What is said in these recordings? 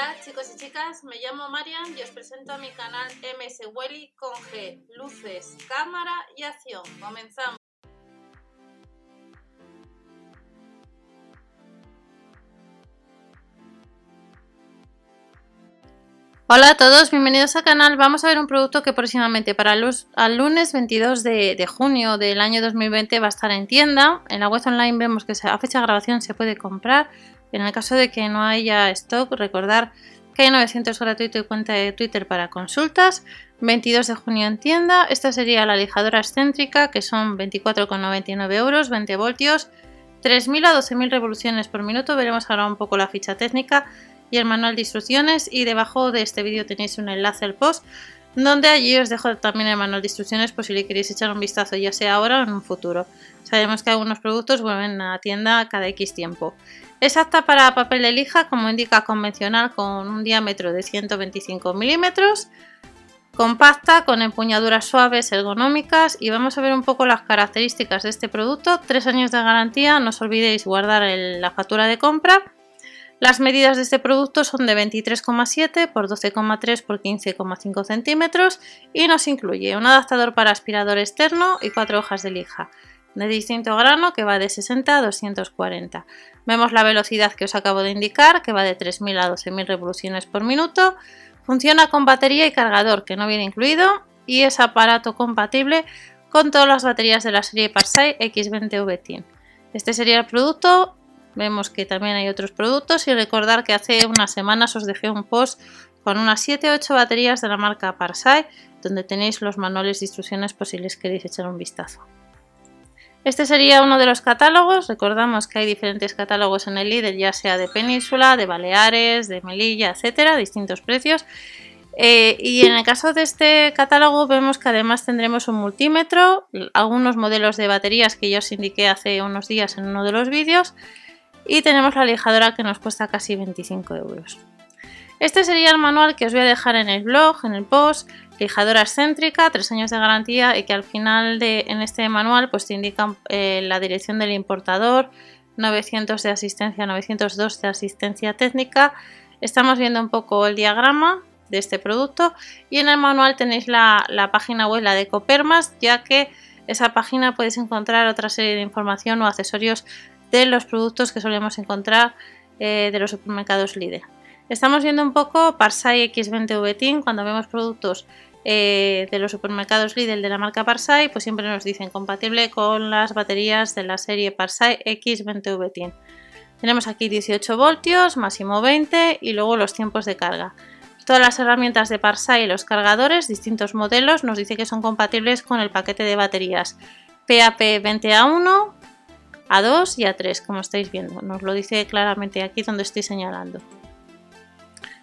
Hola chicos y chicas, me llamo Marian y os presento a mi canal MS Welly con G, luces, cámara y acción. Comenzamos. Hola a todos, bienvenidos al canal. Vamos a ver un producto que próximamente para el lunes 22 de, junio del año 2020 va a estar en tienda. En la web online vemos que a fecha de grabación se puede comprar. En el caso de que no haya stock, recordar que hay 900 gratuito y cuenta de Twitter para consultas. 22 de junio en tienda. Esta sería la lijadora excéntrica, que son 24,99 euros, 20 voltios, 3.000 a 12.000 revoluciones por minuto. Veremos ahora un poco la ficha técnica y el manual de instrucciones y debajo de este vídeo tenéis un enlace al post donde allí os dejo también el manual de instrucciones por si le queréis echar un vistazo ya sea ahora o en un futuro. Sabemos que algunos productos vuelven a tienda cada X tiempo. Es apta para papel de lija como indica convencional con un diámetro de 125 milímetros, compacta con empuñaduras suaves, ergonómicas y vamos a ver un poco las características de este producto. Tres años de garantía, no os olvidéis guardar la factura de compra las medidas de este producto son de 23,7 por 12,3 por 15,5 centímetros y nos incluye un adaptador para aspirador externo y cuatro hojas de lija de distinto grano que va de 60 a 240. Vemos la velocidad que os acabo de indicar que va de 3.000 a 12.000 revoluciones por minuto. Funciona con batería y cargador que no viene incluido y es aparato compatible con todas las baterías de la serie Parsai X20V Este sería el producto Vemos que también hay otros productos y recordar que hace unas semanas os dejé un post con unas 7-8 baterías de la marca Parsai donde tenéis los manuales de instrucciones por si les queréis echar un vistazo. Este sería uno de los catálogos, recordamos que hay diferentes catálogos en el líder, ya sea de Península, de Baleares, de Melilla, etcétera, distintos precios. Eh, y en el caso de este catálogo vemos que además tendremos un multímetro, algunos modelos de baterías que ya os indiqué hace unos días en uno de los vídeos, y tenemos la lijadora que nos cuesta casi 25 euros. Este sería el manual que os voy a dejar en el blog, en el post, lijadora excéntrica, 3 años de garantía y que al final de en este manual pues te indican eh, la dirección del importador, 900 de asistencia, 902 de asistencia técnica. Estamos viendo un poco el diagrama de este producto y en el manual tenéis la, la página web, la de Copermas, ya que esa página podéis encontrar otra serie de información o accesorios de los productos que solemos encontrar eh, de los supermercados líder. Estamos viendo un poco Parsai X20V Team cuando vemos productos eh, de los supermercados Lidl de la marca Parsai, pues siempre nos dicen compatible con las baterías de la serie Parsai X20V Team. Tenemos aquí 18 voltios, máximo 20 y luego los tiempos de carga. Todas las herramientas de Parsai y los cargadores, distintos modelos, nos dice que son compatibles con el paquete de baterías PAP20A1, a2 y A3, como estáis viendo. Nos lo dice claramente aquí donde estoy señalando.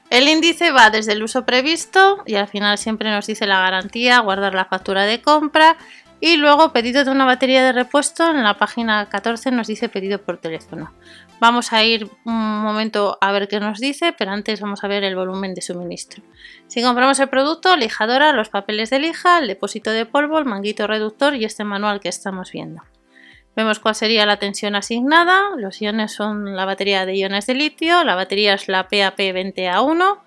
El índice va desde el uso previsto y al final siempre nos dice la garantía, guardar la factura de compra y luego pedido de una batería de repuesto. En la página 14 nos dice pedido por teléfono. Vamos a ir un momento a ver qué nos dice, pero antes vamos a ver el volumen de suministro. Si compramos el producto, lijadora, los papeles de lija, el depósito de polvo, el manguito reductor y este manual que estamos viendo. Vemos cuál sería la tensión asignada. Los iones son la batería de iones de litio, la batería es la PAP20A1.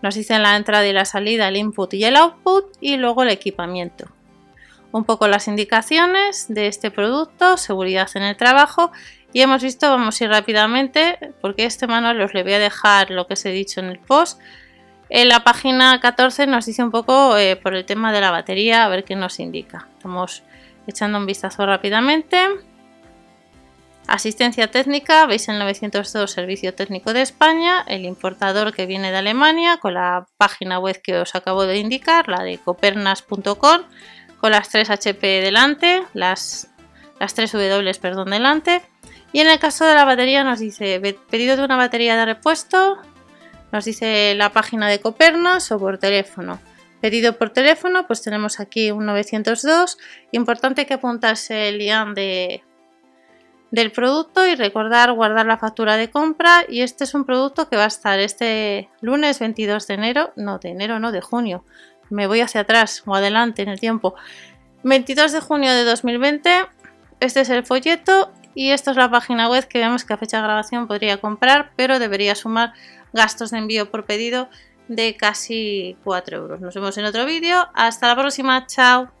Nos dicen la entrada y la salida, el input y el output y luego el equipamiento. Un poco las indicaciones de este producto, seguridad en el trabajo y hemos visto, vamos a ir rápidamente porque este manual os le voy a dejar lo que os he dicho en el post. En la página 14 nos dice un poco eh, por el tema de la batería, a ver qué nos indica. Estamos echando un vistazo rápidamente. Asistencia técnica, veis el 902 Servicio Técnico de España, el importador que viene de Alemania con la página web que os acabo de indicar, la de copernas.com, con las 3 HP delante, las, las 3 W perdón, delante. Y en el caso de la batería nos dice pedido de una batería de repuesto, nos dice la página de Copernas o por teléfono. Pedido por teléfono, pues tenemos aquí un 902. Importante que apuntase el IAN de, del producto y recordar guardar la factura de compra y este es un producto que va a estar este lunes 22 de enero, no de enero, no de junio, me voy hacia atrás o adelante en el tiempo, 22 de junio de 2020, este es el folleto y esta es la página web que vemos que a fecha de grabación podría comprar pero debería sumar gastos de envío por pedido de casi 4 euros. Nos vemos en otro vídeo. Hasta la próxima. Chao.